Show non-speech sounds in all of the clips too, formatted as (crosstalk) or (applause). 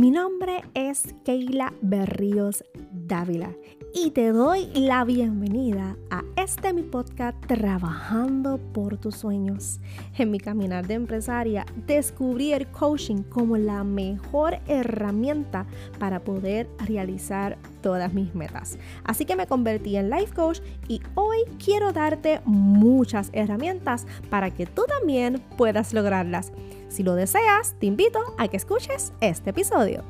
Mi nombre es Keila Berríos Dávila y te doy la bienvenida a este mi podcast Trabajando por tus sueños. En mi caminar de empresaria descubrí el coaching como la mejor herramienta para poder realizar todas mis metas. Así que me convertí en life coach y hoy quiero darte muchas herramientas para que tú también puedas lograrlas. Si lo deseas, te invito a que escuches este episodio.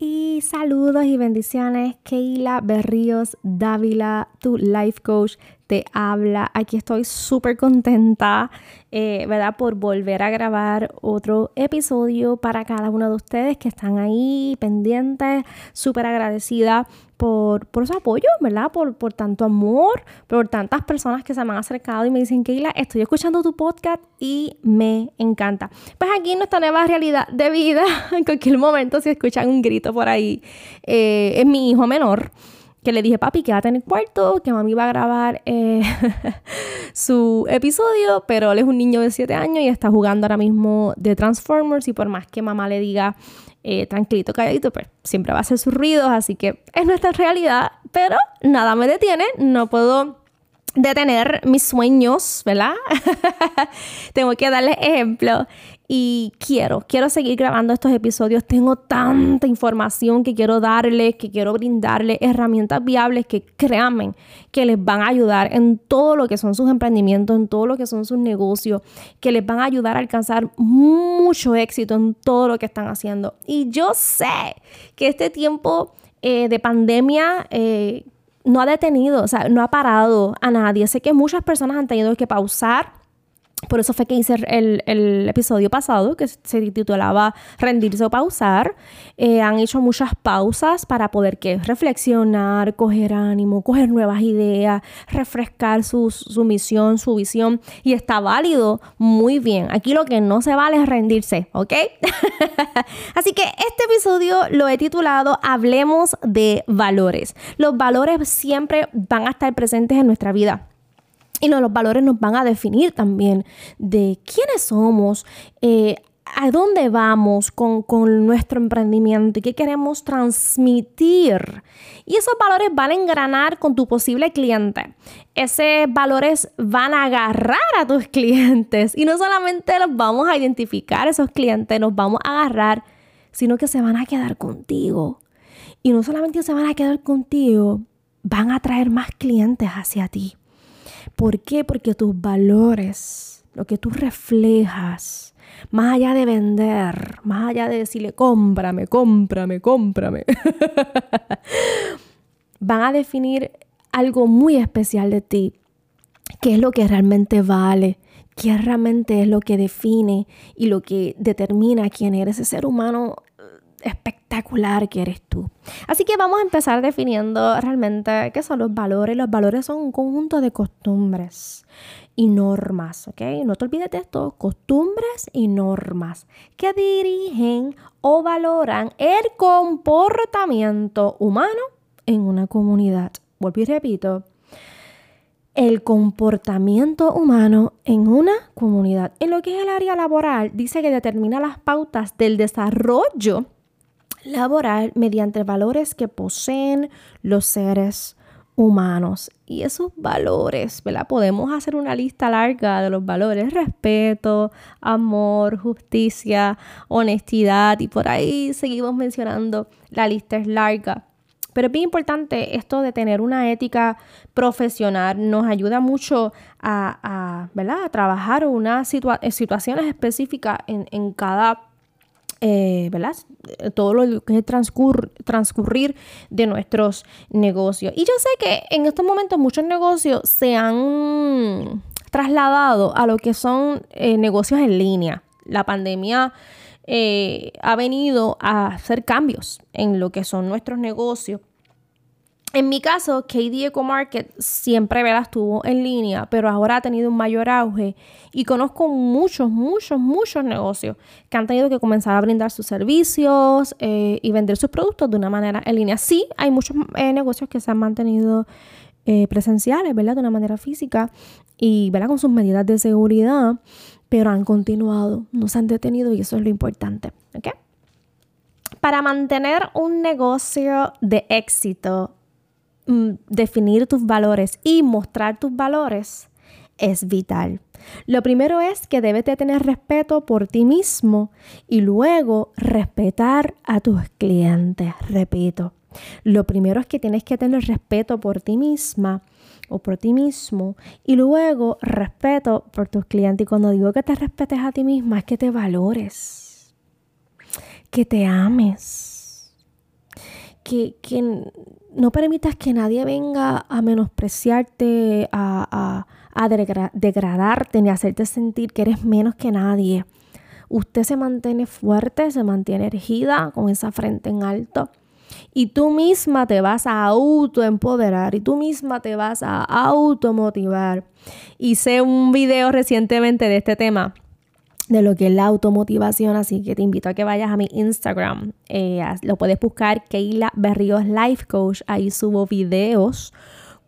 Y saludos y bendiciones, Keila Berríos Dávila, tu life coach, te habla. Aquí estoy súper contenta, eh, ¿verdad? Por volver a grabar otro episodio para cada uno de ustedes que están ahí pendientes, súper agradecida por, por su apoyo, ¿verdad? Por, por tanto amor, por tantas personas que se me han acercado y me dicen, Keila, estoy escuchando tu podcast y me encanta. Pues aquí nuestra nueva realidad de vida, (laughs) en cualquier momento si escuchan un grito por ahí, eh, es mi hijo menor que le dije, papi, quédate en el cuarto, que mami va a grabar eh, (laughs) su episodio, pero él es un niño de 7 años y está jugando ahora mismo de Transformers y por más que mamá le diga, eh, tranquilito, calladito, pues siempre va a hacer sus ruidos, así que es nuestra realidad, pero nada me detiene, no puedo detener mis sueños, ¿verdad? (laughs) Tengo que darles ejemplo y quiero, quiero seguir grabando estos episodios. Tengo tanta información que quiero darles, que quiero brindarles, herramientas viables que créanme que les van a ayudar en todo lo que son sus emprendimientos, en todo lo que son sus negocios, que les van a ayudar a alcanzar mucho éxito en todo lo que están haciendo. Y yo sé que este tiempo eh, de pandemia... Eh, no ha detenido, o sea, no ha parado a nadie. Sé que muchas personas han tenido que pausar por eso fue que hice el, episodio pasado que se titulaba Rendirse o Pausar. Eh, han hecho muchas pausas para poder ¿qué? reflexionar, coger ánimo, coger nuevas ideas, refrescar su, su misión, su visión. Y está válido muy bien. Aquí lo que no se vale es rendirse, ¿ok? (laughs) Así que este episodio lo he titulado Hablemos de valores. Los valores siempre van a estar presentes en nuestra vida y los valores nos van a definir también de quiénes somos, eh, a dónde vamos con, nuestro emprendimiento y qué queremos transmitir. Y esos valores van a engranar con tu posible cliente. Esos valores van a agarrar a tus (laughs) clientes. Y no solamente los vamos a identificar, esos clientes, nos vamos a agarrar, sino que se van a quedar contigo. Y no solamente se van a quedar contigo, van a traer más clientes hacia ti. ¿Por qué? Porque tus valores, lo que tú reflejas, más allá de vender, más allá de decirle cómprame, cómprame, cómprame, (laughs) van a definir algo muy especial de ti, qué es lo que realmente vale, qué realmente es lo que define y lo que determina quién eres, ese ser humano espectacular que eres tú. Así que vamos a empezar definiendo realmente qué son los valores. Los valores son un conjunto de costumbres y normas, ¿ok? No te olvides de esto, costumbres y normas que dirigen o valoran el comportamiento humano en una comunidad. Vuelvo y repito, el comportamiento humano en una comunidad. En lo que es el área laboral, dice que determina las pautas del desarrollo laboral mediante valores que poseen los seres humanos. Y esos valores, ¿verdad? Podemos hacer una lista larga de los valores, respeto, amor, justicia, honestidad y por ahí seguimos mencionando, la lista es larga. Pero es bien importante esto de tener una ética profesional, nos ayuda mucho a, ¿verdad? a trabajar unas situaciones específicas en, en cada eh. Todo lo que es transcurrir de nuestros negocios. Y yo sé que en estos momentos muchos negocios se han trasladado a lo que son eh, negocios en línea. La pandemia eh, ha venido a hacer cambios en lo que son nuestros negocios. En mi caso, KD Eco Market siempre ¿verdad? estuvo en línea, pero ahora ha tenido un mayor auge y conozco muchos, muchos, muchos negocios que han tenido que comenzar a brindar sus servicios eh, y vender sus productos de una manera en línea. Sí, hay muchos eh, negocios que se han mantenido eh, presenciales, ¿verdad? De una manera física y, ¿verdad? Con sus medidas de seguridad, pero han continuado, no se han detenido y eso es lo importante, ¿ok? Para mantener un negocio de éxito, mm, definir tus valores y mostrar tus valores es vital. Lo primero es que debes de tener respeto por ti mismo y luego respetar a tus clientes. Repito, lo primero es que tienes que tener respeto por ti misma o por ti mismo y luego respeto por tus clientes. Y cuando digo que te respetes a ti misma es que te valores, que te ames, que, no permitas que nadie venga a menospreciarte, a, a degradarte ni a hacerte sentir que eres menos que nadie. Usted se mantiene fuerte, se mantiene erigida, con esa frente en alto y tú misma te vas a autoempoderar y tú misma te vas a automotivar. Hice un video recientemente de este tema de lo que es la automotivación, así que te invito a que vayas a mi Instagram. Eh, lo puedes buscar Keila Berríos Life Coach. Ahí subo videos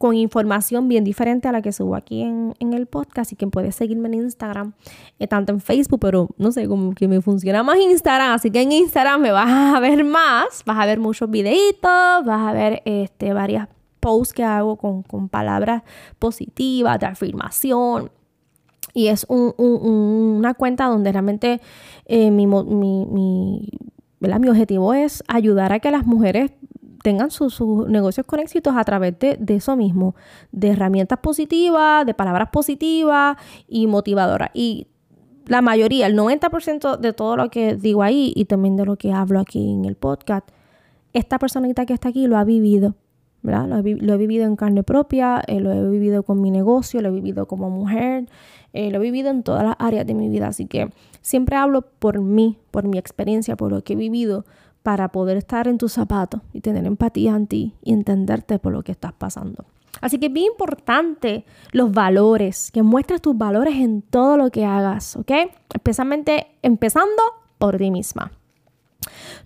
con información bien diferente a la que subo aquí en, el podcast y que puedes seguirme en Instagram, eh, tanto en Facebook, pero no sé, como que me funciona más Instagram, así que en Instagram me vas a ver más, vas a ver muchos videitos, vas a ver este, varias posts que hago con, palabras positivas, de afirmación, y es una cuenta donde realmente eh, mi, mi, mi, mi, objetivo es ayudar a que las mujeres tengan sus, negocios con éxitos a través de, eso mismo, de herramientas positivas, de palabras positivas y motivadoras. Y la mayoría, el 90% de todo lo que digo ahí y también de lo que hablo aquí en el podcast, esta personita que está aquí lo ha vivido. Lo, he, vivido en carne propia, eh, lo he vivido con mi negocio, lo he vivido como mujer, eh, lo he vivido en todas las áreas de mi vida. Así que siempre hablo por mí, por mi experiencia, por lo que he vivido, para poder estar en tus zapatos y tener empatía en ti y entenderte por lo que estás pasando. Así que es bien importante los valores, que muestres tus valores en todo lo que hagas, ¿ok? Especialmente empezando por ti misma.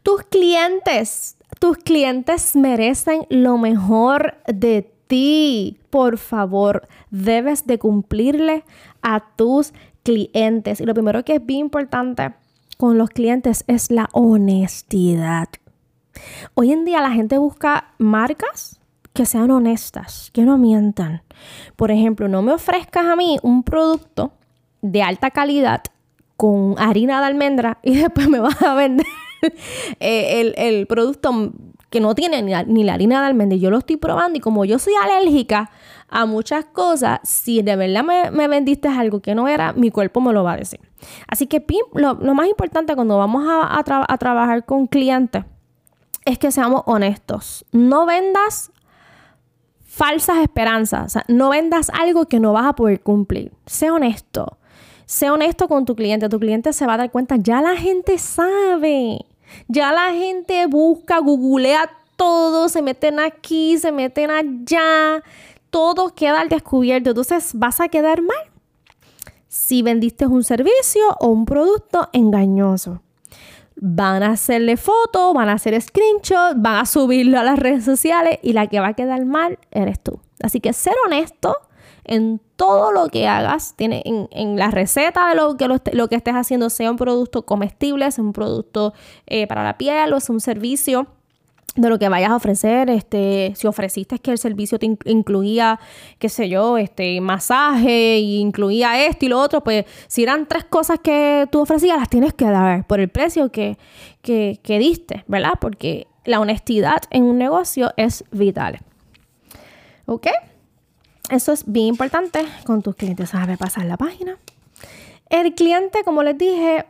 Tus clientes, tus clientes merecen lo mejor de ti. Por favor, debes de cumplirle a tus clientes. Y lo primero que es bien importante con los clientes es la honestidad. Hoy en día la gente busca marcas que sean honestas, que no mientan. Por ejemplo, no me ofrezcas a mí un producto de alta calidad con harina de almendra y (laughs) después me vas a vender (laughs) eh, el, producto que no tiene ni la, ni la, harina de almendra. Yo lo estoy probando y como yo soy alérgica a muchas cosas, si de verdad me, vendiste algo que no era, mi cuerpo me lo va a decir. Así que lo, más importante cuando vamos a, a trabajar con clientes es que seamos honestos. No vendas falsas esperanzas. No vendas algo que no vas a poder cumplir. Sé honesto. Sé honesto con tu cliente. Tu cliente se va a dar cuenta. Ya la gente sabe. Ya la gente busca, googlea todo. Se meten aquí, se meten allá todo queda al descubierto. Entonces vas a quedar mal si vendiste un servicio o un producto engañoso. Van a hacerle fotos, van a hacer screenshots, van a subirlo a las redes sociales y la que va a quedar mal eres tú. Así que ser honesto en todo lo que hagas, tiene en, la receta de lo que, lo, que estés haciendo, sea un producto comestible, sea un producto eh, para la piel o sea un servicio de lo que vayas a ofrecer, este, si ofreciste que el servicio te incluía, qué sé yo, este, masaje incluía esto y lo otro, pues si eran tres cosas que tú ofrecías, las tienes que dar por el precio que, que, que diste, ¿verdad? Porque la honestidad en un negocio es vital. ¿Ok? Eso es bien importante con tus clientes. Sabe pasar la página. El cliente, como les dije,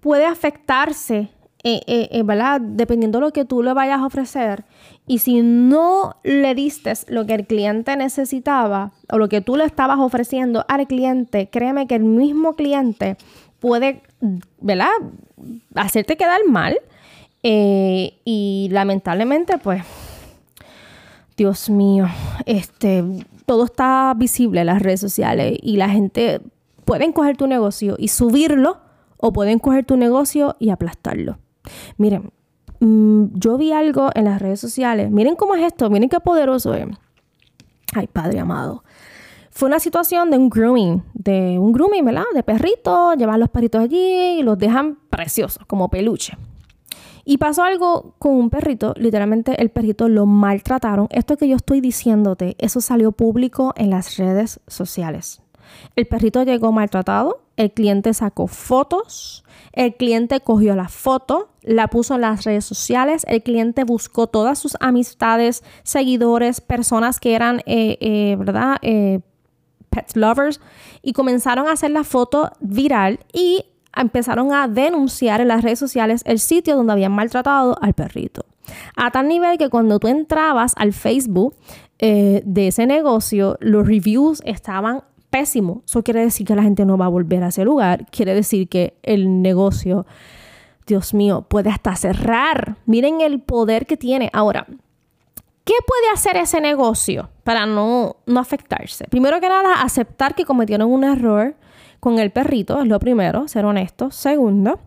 puede afectarse eh, eh, eh, ¿verdad? Dependiendo de lo que tú le vayas a ofrecer. Y si no le diste lo que el cliente necesitaba o lo que tú le estabas ofreciendo al cliente, créeme que el mismo cliente puede, ¿verdad? Hacerte quedar mal. y lamentablemente, pues, Dios mío, este, todo está visible en las redes sociales y la gente pueden coger tu negocio y subirlo o pueden coger tu negocio y aplastarlo. Miren, mm, yo vi algo en las redes sociales. Miren cómo es esto, miren qué poderoso es. Ay, Padre amado. Fue una situación de un grooming, de un grooming, ¿verdad? De perritos, llevan los perritos allí y los dejan preciosos, como peluche. Y pasó algo con un perrito, literalmente el perrito lo maltrataron. Esto que yo estoy diciéndote, eso salió público en las redes sociales. El perrito llegó maltratado, el cliente sacó fotos, el cliente cogió la foto, la puso en las redes sociales, el cliente buscó todas sus amistades, seguidores, personas que eran, eh, eh, ¿verdad? Eh, pet lovers, y comenzaron a hacer la foto viral y empezaron a denunciar en las redes sociales el sitio donde habían maltratado al perrito. A tal nivel que cuando tú entrabas al Facebook de ese negocio, los reviews estaban pésimo. Eso quiere decir que la gente no va a volver a ese lugar. Quiere decir que el negocio, Dios mío, puede hasta cerrar. Miren el poder que tiene. Ahora, ¿qué puede hacer ese negocio para no, no afectarse? Primero que nada, aceptar que cometieron un error con el perrito, es lo primero, ser honesto. Segundo,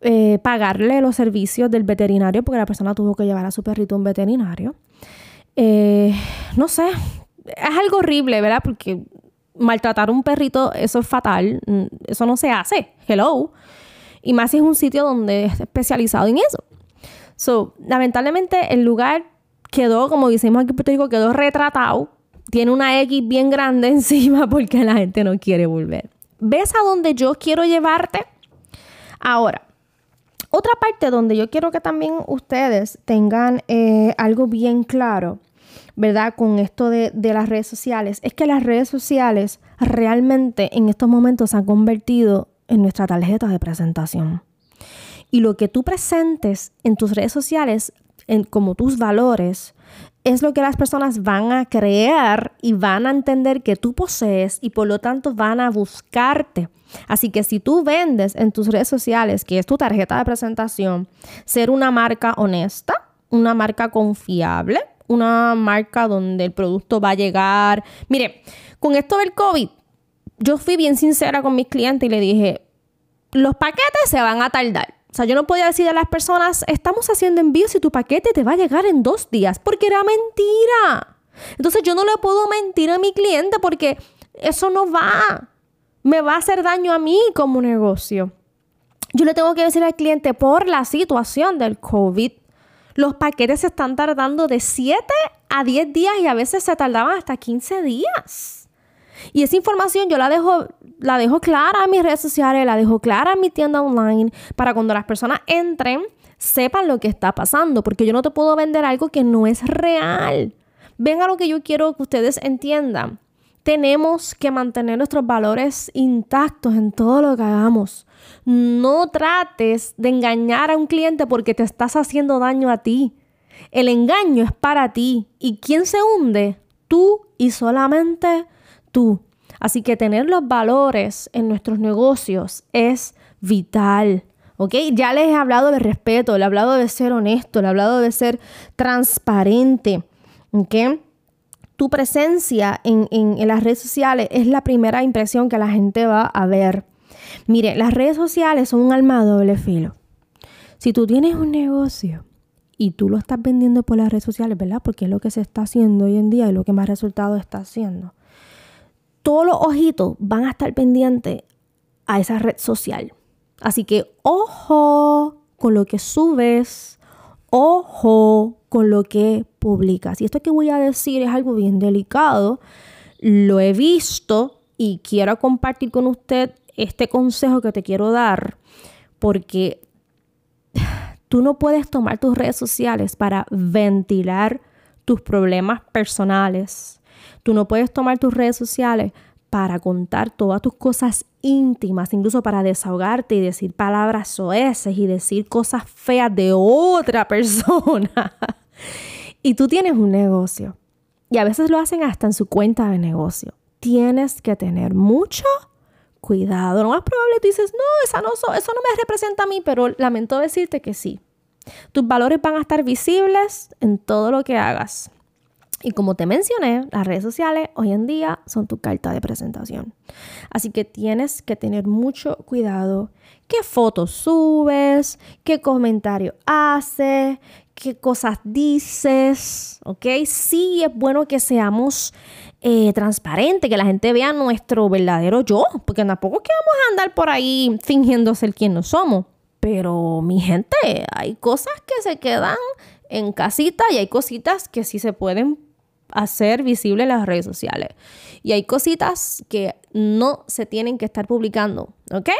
eh, pagarle los servicios del veterinario porque la persona tuvo que llevar a su perrito a un veterinario. Eh, no sé, es algo horrible, ¿verdad? Porque maltratar a un perrito, eso es fatal. Mm, eso no se hace. Hello. Y más si es un sitio donde es especializado en eso. So, lamentablemente el lugar quedó, como decimos aquí en Puerto Rico, quedó retratado. Tiene una X bien grande (laughs) encima porque la gente no quiere volver. ¿Ves a dónde yo quiero llevarte? Ahora, otra parte donde yo quiero que también ustedes tengan eh, algo bien claro ¿verdad? Con esto de, las redes sociales, es que las redes sociales realmente en estos momentos se han convertido en nuestra tarjeta de presentación. Y lo que tú presentes en tus redes sociales en, como tus valores es lo que las personas van a creer y van a entender que tú posees y por lo tanto van a buscarte. Así que si tú vendes en tus redes sociales, que es tu tarjeta de presentación, ser una marca honesta, una marca confiable, una marca donde el producto va a llegar. Mire, con esto del COVID, yo fui bien sincera con mis clientes y le dije, los paquetes se van a tardar. O sea, yo no podía decir a las personas, estamos haciendo envíos y tu paquete te va a llegar en dos días, porque era mentira. Entonces yo no le puedo mentir a mi cliente porque eso no va. Me va a hacer daño a mí como negocio. Yo le tengo que decir al cliente por la situación del COVID los paquetes se están tardando de 7 a 10 días y a veces se tardaban hasta 15 días. Y esa información yo la dejo, la dejo clara en mis redes sociales, la dejo clara en mi tienda online para cuando las personas entren sepan lo que está pasando, porque yo no te puedo vender algo que no es real. Venga lo que yo quiero que ustedes entiendan. Tenemos que mantener nuestros valores intactos en todo lo que hagamos. No trates de engañar a un cliente porque te estás haciendo daño a ti. El engaño es para ti. ¿Y quién se hunde? Tú y solamente tú. Así que tener los valores en nuestros negocios es vital. ¿Ok? Ya les he hablado de respeto, le he hablado de ser honesto, le he hablado de ser transparente. ¿Ok? Tu presencia en, en las redes sociales es la primera impresión que la gente va a ver. Mire, las redes sociales son un alma de doble filo. Si tú tienes un negocio y tú lo estás vendiendo por las redes sociales, ¿verdad? Porque es lo que se está haciendo hoy en día y lo que más resultados está haciendo. Todos los ojitos van a estar pendientes a esa red social. Así que ojo con lo que subes, ojo con lo que publicas. Y esto que voy a decir es algo bien delicado. Lo he visto y quiero compartir con usted este consejo que te quiero dar, porque tú no puedes tomar tus redes sociales para ventilar tus problemas personales. Tú no puedes tomar tus redes sociales para contar todas tus cosas íntimas, incluso para desahogarte y decir palabras soeces y decir cosas feas de otra (laughs) persona. y tú tienes un negocio. Y a veces lo hacen hasta en su cuenta de negocio. Tienes que tener mucho cuidado. Lo más probable tú dices, no, esa no eso no me representa a mí, pero lamento decirte que sí. Tus valores van a estar visibles en todo lo que hagas. Y como te mencioné, las redes sociales hoy en día son tu carta de presentación. Así que tienes que tener mucho cuidado qué fotos subes, qué comentario haces, qué cosas dices, ¿ok? Sí es bueno que seamos eh, transparentes, que la gente vea nuestro verdadero yo, porque tampoco es que vamos a andar por ahí fingiendo ser quien no somos. Pero mi gente, hay cosas que se quedan en casita y hay cositas que sí se pueden hacer visibles en las redes sociales. Y hay cositas que no se tienen que estar publicando, ¿ok?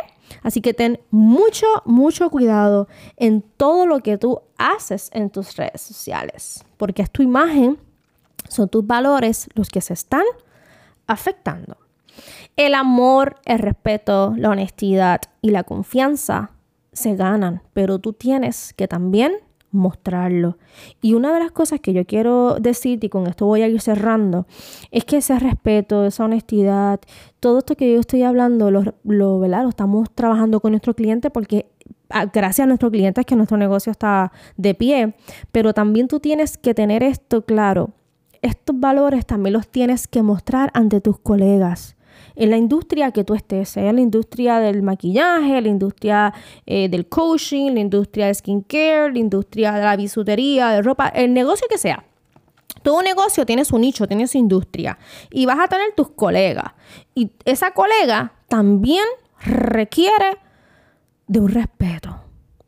Así que ten mucho, mucho cuidado en todo lo que tú haces en tus redes sociales, porque es tu imagen, son tus valores los que se están afectando. El amor, el respeto, la honestidad y la confianza se ganan, pero tú tienes que también mostrarlo. Y una de las cosas que yo quiero decirte, y con esto voy a ir cerrando, es que ese respeto, esa honestidad, todo esto que yo estoy hablando, lo, lo, estamos trabajando con nuestro cliente porque ah, gracias a nuestros clientes es que nuestro negocio está de pie, pero también tú tienes que tener esto claro. Estos valores también los tienes que mostrar ante tus colegas en la industria que tú estés, sea la industria del maquillaje, la industria eh, del coaching, la industria de skincare, la industria de la bisutería, de ropa, el negocio que sea. Todo negocio tiene su nicho, tiene su industria y vas a tener tus colegas. Y esa colega también requiere de un respeto,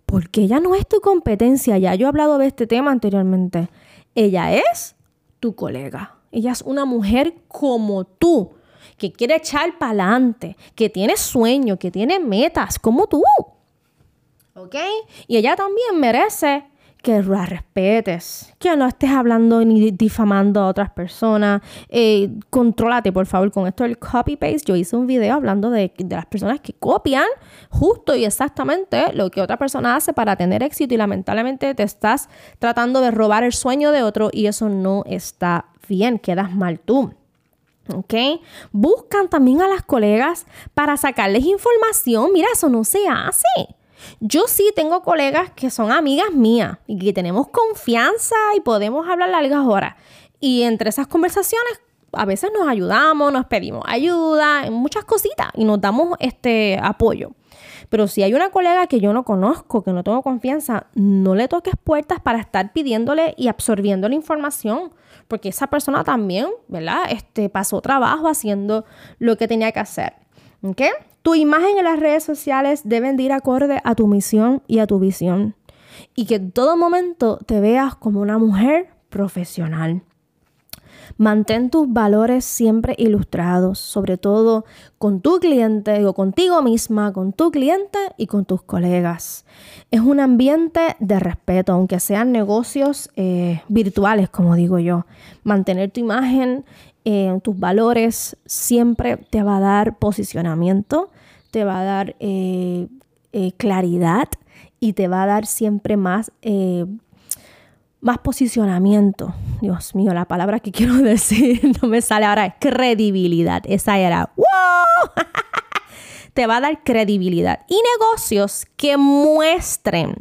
porque ella no es tu competencia, ya yo he hablado de este tema anteriormente. Ella es tu colega. Ella es una mujer como tú que quiere echar para adelante, que tiene sueños, que tiene metas, como tú. ¿Ok? Y ella también merece que la respetes, que no estés hablando ni difamando a otras personas. Eh, contrólate, por favor, con esto del copy-paste. Yo hice un video hablando de, de, las personas que copian justo y exactamente lo que otra persona hace para tener éxito y lamentablemente te estás tratando de robar el sueño de otro y eso no está bien, quedas mal tú. ¿Ok? Buscan también a las colegas para sacarles información. Mira, eso no se hace. Yo sí tengo colegas que son amigas mías y que tenemos confianza y podemos hablar largas horas. Y entre esas conversaciones a veces nos ayudamos, nos pedimos ayuda muchas cositas y nos damos este apoyo. Pero si hay una colega que yo no conozco, que no tengo confianza, no le toques puertas para estar pidiéndole y absorbiendo la información, porque esa persona también, ¿verdad? Este, pasó trabajo haciendo lo que tenía que hacer. ¿Ok? Tu imagen en las redes sociales deben de ir acorde a tu misión y a tu visión. Y que en todo momento te veas como una mujer profesional. Mantén tus valores siempre ilustrados, sobre todo con tu cliente o contigo misma, con tu cliente y con tus colegas. Es un ambiente de respeto, aunque sean negocios eh, virtuales, como digo yo. Mantener tu imagen, eh, tus valores, siempre te va a dar posicionamiento, te va a dar eh, claridad y te va a dar siempre más más posicionamiento. Dios mío, la palabra que quiero (laughs) decir no me sale ahora, es credibilidad. Esa era, ¡wow! (laughs) Te va a dar credibilidad. Y negocios que muestren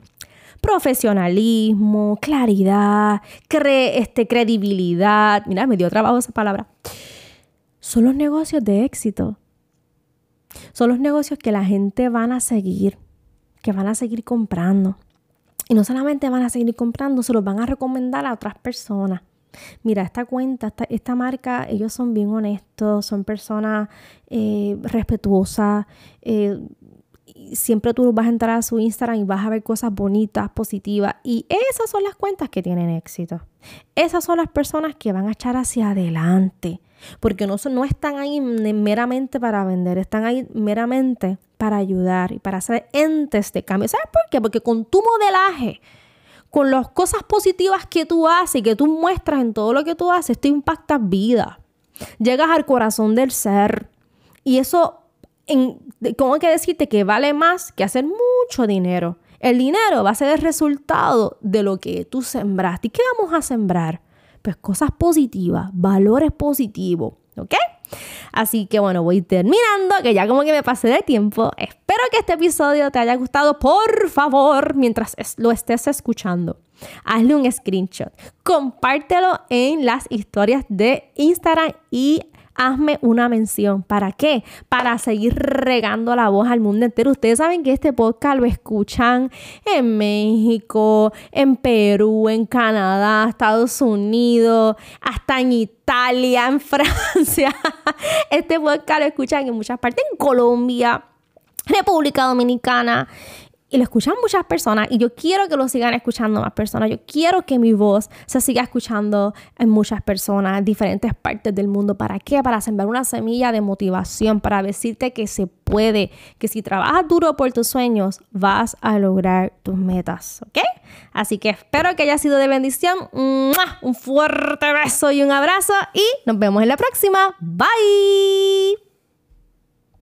profesionalismo, claridad, este, credibilidad. Mira, me dio trabajo esa palabra. Son los negocios de éxito. Son los negocios que la gente van a seguir, que van a seguir comprando. Y no solamente van a seguir comprando, se los van a recomendar a otras personas. Mira, esta cuenta, esta, marca, ellos son bien honestos, son personas eh, respetuosas. Eh, siempre tú vas a entrar a su Instagram y vas a ver cosas bonitas, positivas. Y esas son las cuentas que tienen éxito. Esas son las personas que van a echar hacia adelante. Porque no, no están ahí meramente para vender, están ahí meramente para ayudar y para ser entes de cambio. ¿Sabes por qué? Porque con tu modelaje, con las cosas positivas que tú haces y que tú muestras en todo lo que tú haces, tú impactas vida. Llegas al corazón del ser. Y eso, en, ¿cómo hay que decirte? Que vale más que hacer mucho dinero. El dinero va a ser el resultado de lo que tú sembraste. ¿Y qué vamos a sembrar? Pues cosas positivas, valores positivos. ¿Ok? Así que bueno, voy terminando, que ya como que me pasé de tiempo. Espero que este episodio te haya gustado. Por favor, mientras lo estés escuchando, hazle un screenshot. Compártelo en las historias de Instagram y hazme una mención. ¿Para qué? Para seguir regando la voz al mundo entero. Ustedes saben que este podcast lo escuchan en México, en Perú, en Canadá, Estados Unidos, hasta en Italia, en (laughs) Francia. Este podcast lo escuchan en muchas partes, en Colombia. República Dominicana y lo escuchan muchas personas y yo quiero que lo sigan escuchando más personas. Yo quiero que mi voz se siga escuchando en muchas personas, en diferentes partes del mundo. ¿Para qué? Para sembrar una semilla de motivación, para decirte que se puede, que si trabajas duro por tus sueños, vas a lograr tus metas, ¿ok? Así que espero que haya sido de bendición. Un fuerte beso y un abrazo y nos vemos en la próxima. Bye.